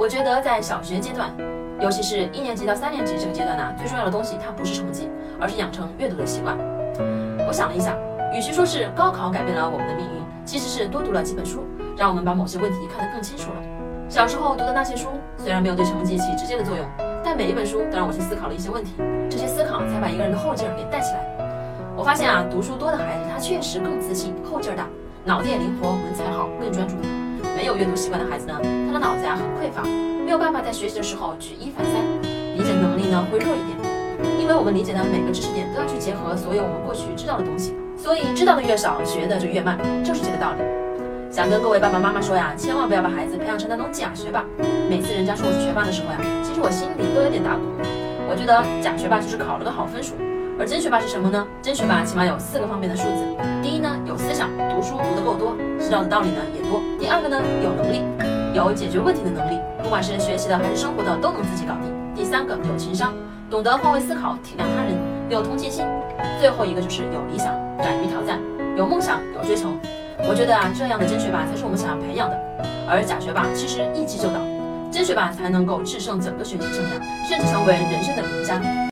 我觉得在小学阶段，尤其是一年级到三年级这个阶段呢，最重要的东西它不是成绩，而是养成阅读的习惯。我想了一下，与其说是高考改变了我们的命运，其实是多读了几本书，让我们把某些问题看得更清楚了。小时候读的那些书，虽然没有对成绩起直接的作用，但每一本书都让我去思考了一些问题，这些思考才把一个人的后劲儿给带起来。我发现啊，读书多的孩子，他确实更自信，后劲儿大，脑子也灵活，文采好，更专注。没有阅读习惯的孩子呢，他的脑子呀很匮乏，没有办法在学习的时候举一反三，理解能力呢会弱一点。因为我们理解的每个知识点都要去结合所有我们过去知道的东西，所以知道的越少，学的就越慢，就是这个道理。想跟各位爸爸妈妈说呀，千万不要把孩子培养成那种假学霸。每次人家说我是学霸的时候呀，其实我心里都有点打鼓。我觉得假学霸就是考了个好分数，而真学霸是什么呢？真学霸起码有四个方面的数字。第一呢，有思想，读书读得够多，知道的道理呢也多。第二个呢，有能力，有解决问题的能力，不管是学习的还是生活的都能自己搞定。第三个，有情商。懂得换位思考，体谅他人，有同情心。最后一个就是有理想，敢于挑战，有梦想，有追求。我觉得啊，这样的真学霸才是我们想要培养的，而假学霸其实一击就倒，真学霸才能够制胜整个学习生涯，甚至成为人生的赢家。